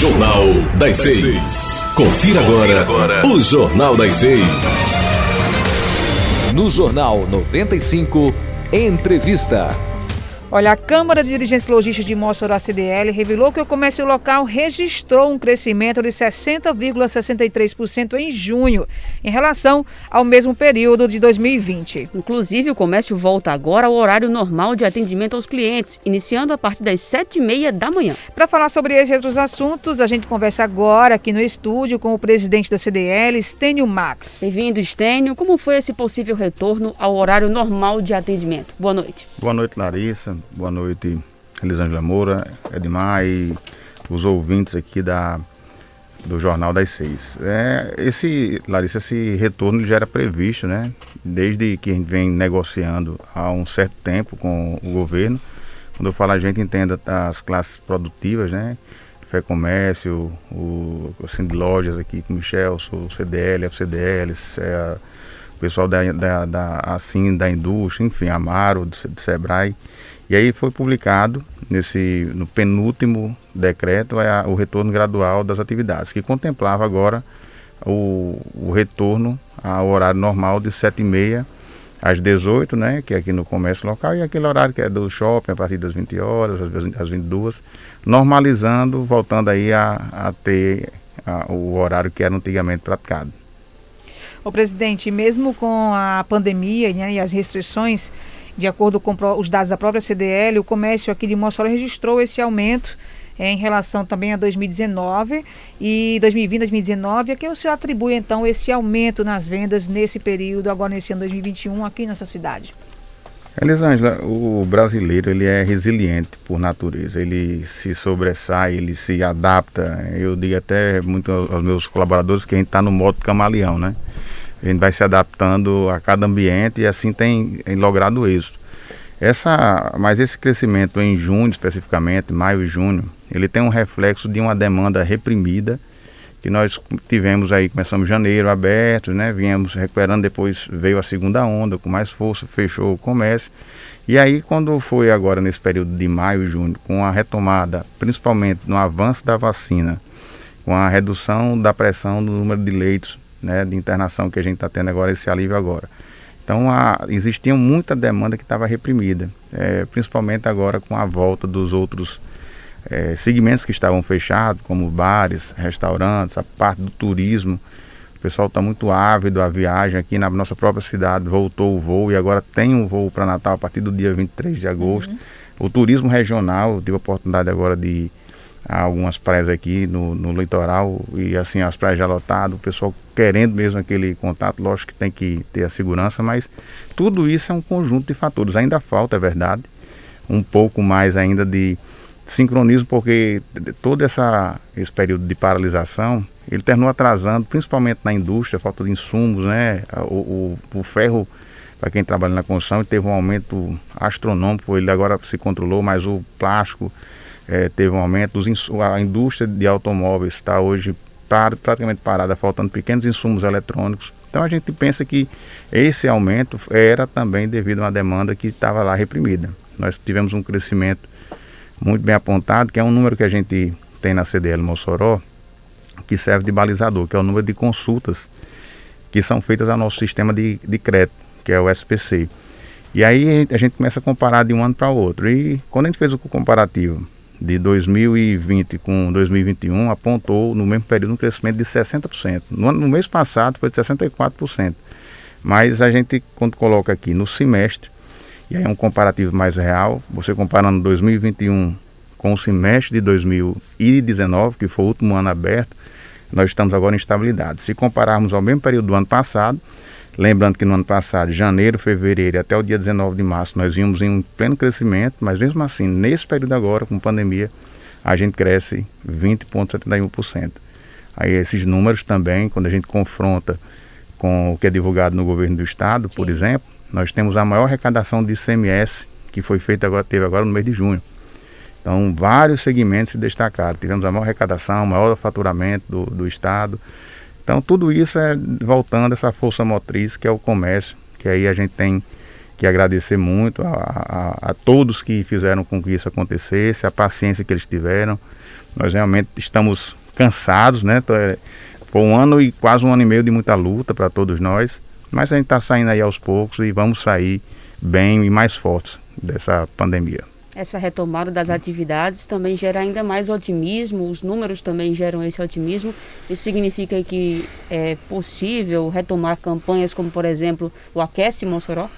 Jornal das Seis. Confira agora o Jornal das Seis. No Jornal 95, entrevista. Olha, a Câmara de Dirigentes Logísticos de Mossoró CDL revelou que o comércio local registrou um crescimento de 60,63% em junho, em relação ao mesmo período de 2020. Inclusive, o comércio volta agora ao horário normal de atendimento aos clientes, iniciando a partir das 7h30 da manhã. Para falar sobre esses outros assuntos, a gente conversa agora aqui no estúdio com o presidente da CDL, Stênio Max. Bem-vindo, Stênio. Como foi esse possível retorno ao horário normal de atendimento? Boa noite. Boa noite, Larissa boa noite, Elisângela Moura, Edmar e os ouvintes aqui da, do Jornal das Seis. É, esse, Larissa, esse retorno já era previsto, né? Desde que a gente vem negociando há um certo tempo com o governo. Quando eu falo a gente entenda as classes produtivas, né? Fé Comércio, o, o Lojas aqui com o Michel, o CDL, a CDL, é, o pessoal da, da, da, assim, da indústria, enfim, Amaro, do, do Sebrae. E aí foi publicado nesse no penúltimo decreto é a, o retorno gradual das atividades, que contemplava agora o, o retorno ao horário normal de 7h30 às 18 né, que é aqui no comércio local, e aquele horário que é do shopping a partir das 20 horas, às 22, normalizando, voltando aí a, a ter a, o horário que era antigamente praticado. O presidente, mesmo com a pandemia né, e as restrições, de acordo com os dados da própria CDL, o comércio aqui de Mossoró registrou esse aumento é, em relação também a 2019 e 2020, 2019. A que o senhor atribui então esse aumento nas vendas nesse período, agora nesse ano 2021, aqui nessa cidade? Elisângela, o brasileiro ele é resiliente por natureza, ele se sobressai, ele se adapta. Eu digo até muito aos meus colaboradores que a gente está no modo camaleão, né? A gente vai se adaptando a cada ambiente e assim tem, tem logrado êxito. Essa, mas esse crescimento em junho especificamente, maio e junho, ele tem um reflexo de uma demanda reprimida que nós tivemos aí, começamos janeiro aberto, né? Viemos recuperando, depois veio a segunda onda com mais força, fechou o comércio. E aí quando foi agora nesse período de maio e junho, com a retomada, principalmente no avanço da vacina, com a redução da pressão do número de leitos né, de internação que a gente está tendo agora, esse alívio agora. Então a, existia muita demanda que estava reprimida, é, principalmente agora com a volta dos outros é, segmentos que estavam fechados, como bares, restaurantes, a parte do turismo. O pessoal está muito ávido, a viagem aqui na nossa própria cidade voltou o voo e agora tem um voo para Natal a partir do dia 23 de agosto. Uhum. O turismo regional, eu tive a oportunidade agora de algumas praias aqui no, no litoral e assim as praias já lotadas, o pessoal querendo mesmo aquele contato, lógico que tem que ter a segurança, mas tudo isso é um conjunto de fatores. Ainda falta, é verdade, um pouco mais ainda de sincronismo, porque todo essa, esse período de paralisação, ele terminou atrasando, principalmente na indústria, falta de insumos, né? O, o, o ferro, para quem trabalha na construção, teve um aumento astronômico, ele agora se controlou, mas o plástico é, teve um aumento, a indústria de automóveis está hoje par, praticamente parada, faltando pequenos insumos eletrônicos. Então a gente pensa que esse aumento era também devido a uma demanda que estava lá reprimida. Nós tivemos um crescimento muito bem apontado, que é um número que a gente tem na CDL Mossoró, que serve de balizador, que é o número de consultas que são feitas ao nosso sistema de, de crédito, que é o SPC. E aí a gente começa a comparar de um ano para o outro. E quando a gente fez o comparativo de 2020 com 2021 apontou no mesmo período um crescimento de 60%. No, no mês passado foi de 64%. Mas a gente, quando coloca aqui no semestre, e aí é um comparativo mais real, você comparando 2021 com o semestre de 2019, que foi o último ano aberto, nós estamos agora em estabilidade. Se compararmos ao mesmo período do ano passado, Lembrando que no ano passado, janeiro, fevereiro até o dia 19 de março, nós vimos em um pleno crescimento, mas mesmo assim, nesse período agora, com pandemia, a gente cresce 20,71%. Aí esses números também, quando a gente confronta com o que é divulgado no governo do estado, Sim. por exemplo, nós temos a maior arrecadação de ICMS que foi feita agora, teve agora no mês de junho. Então, vários segmentos se destacaram. Tivemos a maior arrecadação, o maior faturamento do, do estado. Então tudo isso é voltando essa força motriz que é o comércio, que aí a gente tem que agradecer muito a, a, a, todos que fizeram com que isso acontecesse, a paciência que eles tiveram. Nós realmente estamos cansados, né? Foi um ano e quase um ano e meio de muita luta para todos nós, mas a gente está saindo aí aos poucos e vamos sair bem e mais fortes dessa pandemia. Essa retomada das atividades também gera ainda mais otimismo, os números também geram esse otimismo. Isso significa que é possível retomar campanhas como, por exemplo, o Aquece Mossoró?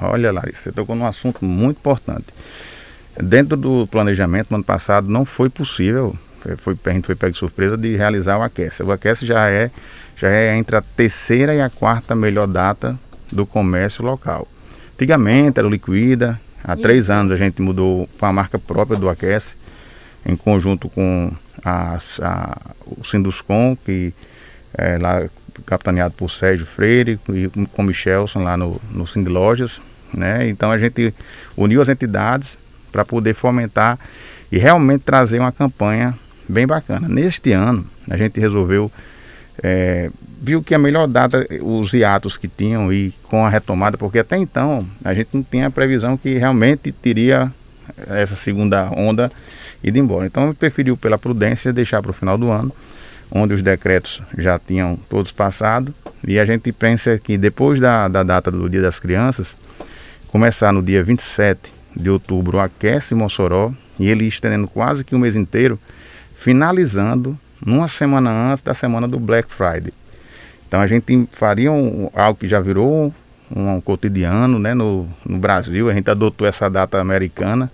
Olha, Larissa, você tocou num assunto muito importante. Dentro do planejamento, no ano passado, não foi possível, foi, a gente foi pego de surpresa de realizar o Aquece. O Aquece já é, já é entre a terceira e a quarta melhor data do comércio local. Antigamente era o Liquida, há Isso. três anos a gente mudou para a marca própria do Aquece, em conjunto com a, a, o Sinduscom, que é lá capitaneado por Sérgio Freire e com Michelson lá no, no Sind Lojas, né? Então a gente uniu as entidades para poder fomentar e realmente trazer uma campanha bem bacana. Neste ano, a gente resolveu, é, viu que a melhor data, os hiatos que tinham e com a retomada, porque até então a gente não tinha a previsão que realmente teria essa segunda onda ido embora. Então, preferiu, pela prudência, deixar para o final do ano, onde os decretos já tinham todos passado. E a gente pensa que depois da, da data do Dia das Crianças, começar no dia 27 de outubro Aquece Mossoró e ele estendendo quase que o mês inteiro, finalizando numa semana antes da semana do Black Friday. Então a gente faria um, algo que já virou um, um cotidiano né, no, no Brasil, a gente adotou essa data americana,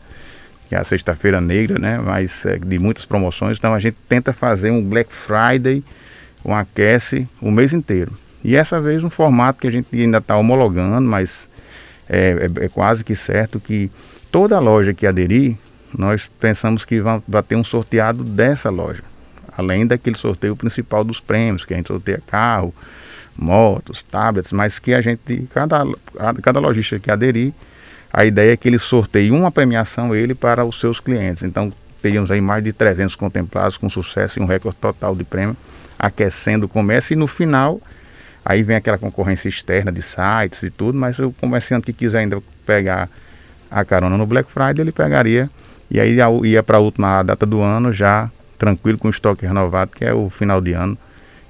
que é a sexta-feira negra, né, mas é, de muitas promoções, então a gente tenta fazer um Black Friday, um aquece o mês inteiro. E essa vez um formato que a gente ainda está homologando, mas é, é, é, quase que certo que toda loja que aderir, nós pensamos que vai, vai ter um sorteado dessa loja. Além daquele sorteio principal dos prêmios, que a gente sorteia carro, motos, tablets, mas que a gente, cada, cada lojista que aderir, a ideia é que ele sorteie uma premiação ele para os seus clientes. Então teríamos aí mais de 300 contemplados com sucesso e um recorde total de prêmio, aquecendo o comércio e no final Aí vem aquela concorrência externa de sites e tudo, mas o comerciante que quiser ainda pegar a carona no Black Friday, ele pegaria e aí ia para a última data do ano já tranquilo com o estoque renovado, que é o final de ano,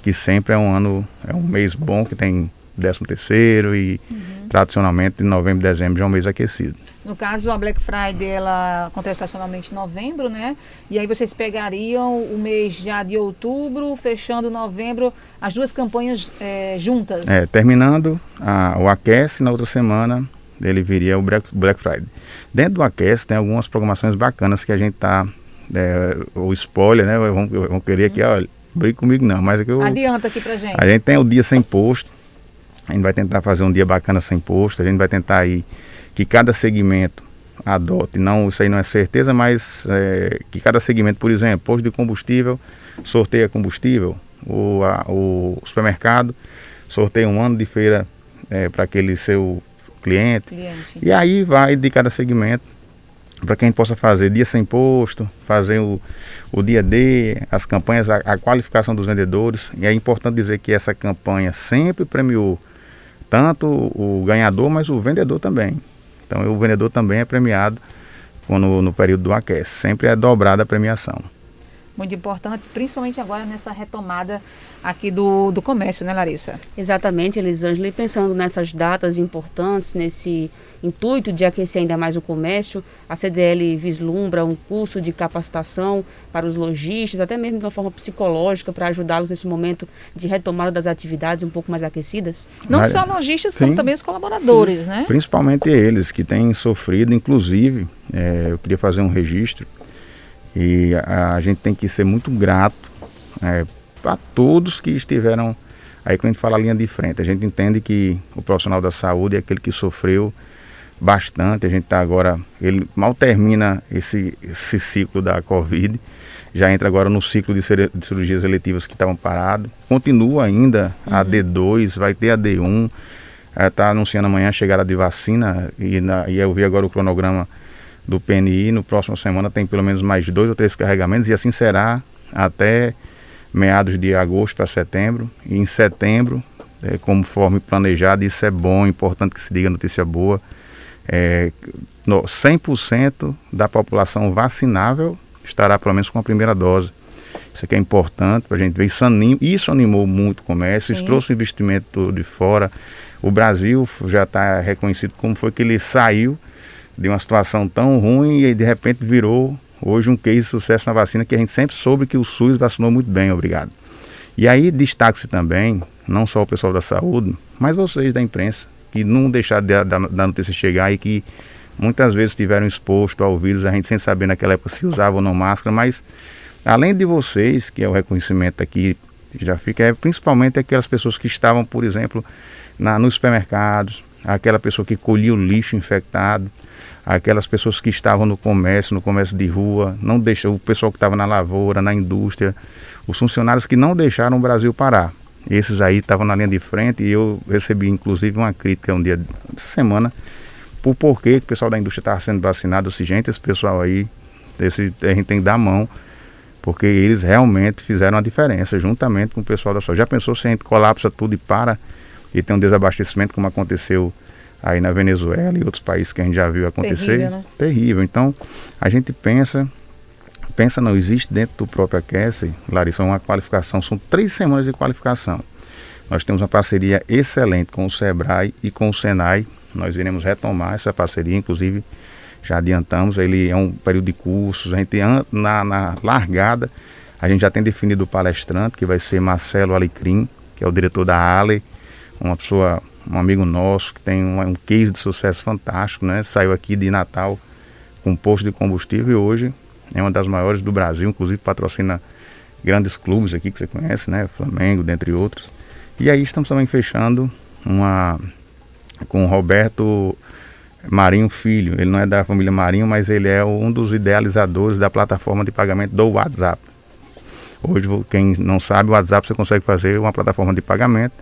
que sempre é um ano, é um mês bom, que tem 13 terceiro e uhum. tradicionalmente novembro e dezembro já é um mês aquecido. No caso, a Black Friday ela acontece estacionalmente em novembro, né? E aí vocês pegariam o mês já de outubro, fechando novembro, as duas campanhas é, juntas. É, terminando a, o Aquece na outra semana, ele viria o Black, Black Friday. Dentro do Aquece tem algumas programações bacanas que a gente tá. É, o spoiler, né? Vão, vão querer aqui, olha, brigue comigo não, mas é eu. Adianta aqui pra gente. A gente tem o dia sem posto. A gente vai tentar fazer um dia bacana sem posto. A gente vai tentar ir que cada segmento adote, não, isso aí não é certeza, mas é, que cada segmento, por exemplo, posto de combustível, sorteia combustível, o, a, o supermercado sorteia um ano de feira é, para aquele seu cliente. cliente. E aí vai de cada segmento para que a gente possa fazer dia sem posto, fazer o, o dia D, as campanhas, a, a, qualificação dos vendedores. E é importante dizer que essa campanha sempre premiou tanto o ganhador, mas o vendedor também. Então o vendedor também é premiado no, no período do aquece. Sempre é dobrada a premiação. Muito importante, principalmente agora nessa retomada aqui do, do comércio, né, Larissa? Exatamente, Elisângela. E pensando nessas datas importantes, nesse intuito de aquecer ainda mais o comércio, a CDL vislumbra um curso de capacitação para os lojistas, até mesmo de uma forma psicológica, para ajudá-los nesse momento de retomada das atividades um pouco mais aquecidas? Não Mas, só lojistas, sim, como também os colaboradores, sim, né? Principalmente eles que têm sofrido, inclusive, é, eu queria fazer um registro, e a, a gente tem que ser muito grato é, a todos que estiveram aí quando a gente fala linha de frente. A gente entende que o profissional da saúde é aquele que sofreu bastante. A gente está agora, ele mal termina esse, esse ciclo da Covid, já entra agora no ciclo de, de cirurgias eletivas que estavam parados. Continua ainda uhum. a D2, vai ter a D1. Está anunciando amanhã a chegada de vacina e, na, e eu vi agora o cronograma do PNI. No próximo semana tem pelo menos mais dois ou três carregamentos e assim será até meados de agosto para setembro. E em setembro, é, conforme planejado, isso é bom, importante que se diga notícia boa. É, no, 100% da população vacinável estará pelo menos com a primeira dose. Isso aqui é importante para a gente ver. Isso, isso animou muito o comércio, Sim. isso trouxe investimento de fora. O Brasil já está reconhecido como foi que ele saiu de uma situação tão ruim e de repente virou hoje um case de sucesso na vacina que a gente sempre soube que o SUS vacinou muito bem, obrigado. E aí destaque-se também, não só o pessoal da saúde, mas vocês da imprensa, que não deixaram de, da, da notícia chegar e que muitas vezes estiveram expostos ao vírus, a gente sem saber naquela época se usava ou não máscara, mas além de vocês, que é o reconhecimento aqui, já fica, é principalmente aquelas pessoas que estavam, por exemplo, na, nos supermercados, aquela pessoa que colhia o lixo infectado, aquelas pessoas que estavam no comércio, no comércio de rua, não deixa, o pessoal que estava na lavoura, na indústria, os funcionários que não deixaram o Brasil parar. Esses aí estavam na linha de frente e eu recebi inclusive uma crítica um dia essa semana por porquê que o pessoal da indústria estava sendo vacinado. Disse, gente, esse pessoal aí, esse, a gente tem que dar mão, porque eles realmente fizeram a diferença, juntamente com o pessoal da saúde. Já pensou se a gente colapsa tudo e para e tem um desabastecimento como aconteceu aí na Venezuela e outros países que a gente já viu acontecer. Terrível, né? Terrível. Então, a gente pensa, pensa não existe dentro do próprio Aquece, Larissa, uma qualificação, são três semanas de qualificação. Nós temos uma parceria excelente com o SEBRAE e com o SENAI. Nós iremos retomar essa parceria, inclusive já adiantamos, ele é um período de cursos, a gente na, na largada, a gente já tem definido o palestrante, que vai ser Marcelo Alecrim, que é o diretor da Ale, uma pessoa um amigo nosso que tem um, um case de sucesso fantástico, né? Saiu aqui de Natal com um posto de combustível e hoje é uma das maiores do Brasil, inclusive patrocina grandes clubes aqui que você conhece, né? Flamengo, dentre outros. E aí estamos também fechando uma com o Roberto Marinho Filho. Ele não é da família Marinho, mas ele é um dos idealizadores da plataforma de pagamento do WhatsApp. Hoje, quem não sabe, o WhatsApp você consegue fazer uma plataforma de pagamento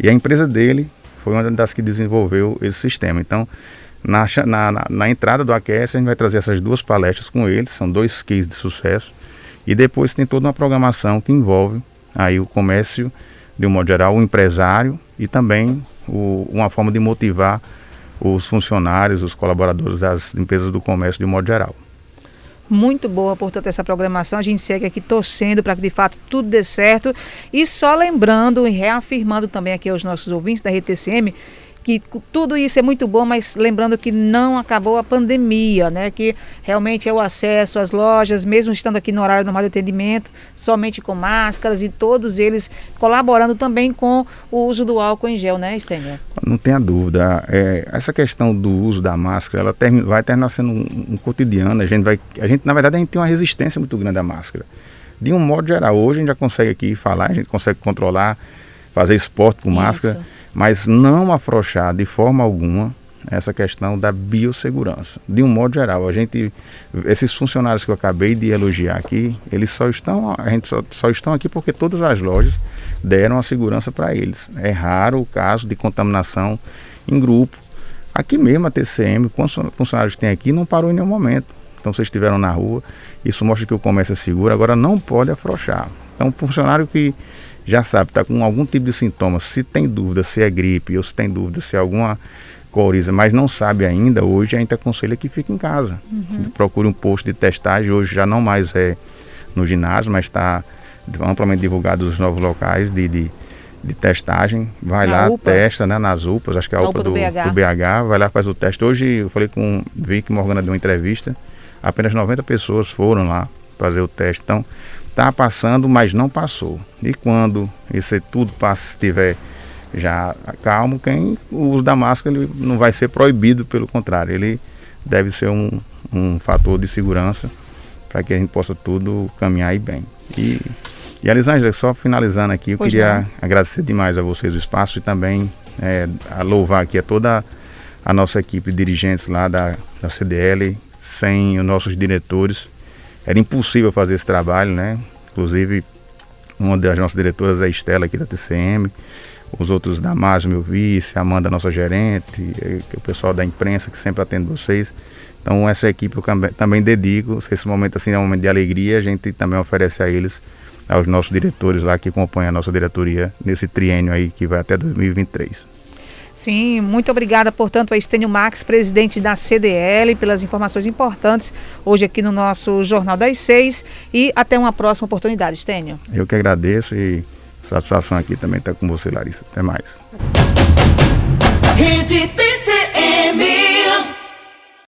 e a empresa dele foi uma das que desenvolveu esse sistema. Então, na, na, na entrada do AQS, a gente vai trazer essas duas palestras com ele, são dois cases de sucesso. E depois tem toda uma programação que envolve aí o comércio, de um modo geral, o empresário e também o, uma forma de motivar os funcionários, os colaboradores das empresas do comércio de um modo geral muito boa, portanto, essa programação. A gente segue aqui torcendo para que de fato tudo dê certo. E só lembrando e reafirmando também aqui aos nossos ouvintes da RTCM que tudo isso é muito bom, mas lembrando que não acabou a pandemia, né? Que realmente é o acesso às lojas, mesmo estando aqui no horário normal de atendimento, somente com máscaras e todos eles colaborando também com o uso do álcool em gel, né, Stenger? Não tenha dúvida. É, essa questão do uso da máscara, ela vai terminar sendo um, um cotidiano. A gente vai, a gente na verdade a gente tem uma resistência muito grande à máscara. De um modo geral, hoje a gente já consegue aqui falar, a gente consegue controlar, fazer esporte com Isso. máscara mas não afrouxar de forma alguma essa questão da biossegurança. De um modo geral, a gente, esses funcionários que eu acabei de elogiar aqui, eles só estão, a gente só, só estão aqui porque todas as lojas deram a segurança para eles. É raro o caso de contaminação em grupo. Aqui mesmo a TCM, funcionários tem aqui, não parou em nenhum momento. Então vocês estiveram na rua, isso mostra que o comércio é seguro, agora não pode afrouxar. Então, funcionário que já sabe, está com algum tipo de sintoma, se tem dúvida se é gripe ou se tem dúvida se é alguma coriza, mas não sabe ainda, hoje a gente aconselha que fique em casa. Uhum. Procure um posto de testagem, hoje já não mais é no ginásio, mas está amplamente divulgado os novos locais de, de, de testagem. Vai Na lá, UPA. testa, né, nas UPAs, acho que é a, a UPA, UPA do, do, BH. do, BH. vai lá, faz o teste. Hoje eu falei com o Vic Morgana deu uma entrevista, apenas 90 pessoas foram lá fazer o teste. Então, está passando, mas não passou. E quando isso tudo passa, estiver já calmo, quem o uso da máscara ele não vai ser proibido, pelo contrário, ele deve ser um, um fator de segurança para que a gente possa tudo caminhar bem. E, e Elisângela, só finalizando aqui, eu pois queria não. agradecer demais a vocês o espaço e também é, a louvar aqui a toda a nossa equipe de dirigentes lá da, da CDL, sem os nossos diretores era impossível fazer esse trabalho, né? Inclusive, uma das nossas diretoras é a Estela aqui da TCM, os outros da Márcio, meu vice, a Amanda, nossa gerente, o pessoal da imprensa que sempre atende vocês. Então essa equipe eu também dedico, se esse momento assim é um momento de alegria, a gente também oferece a eles, aos nossos diretores lá que acompanham a nossa diretoria nesse triênio aí que vai até 2023. Sim, muito obrigada, portanto, a Estênio Max, presidente da CDL, pelas informações importantes hoje aqui no nosso Jornal das Seis. E até uma próxima oportunidade, Estênio. Eu que agradeço e satisfação aqui também estar com você, Larissa. Até mais. Rede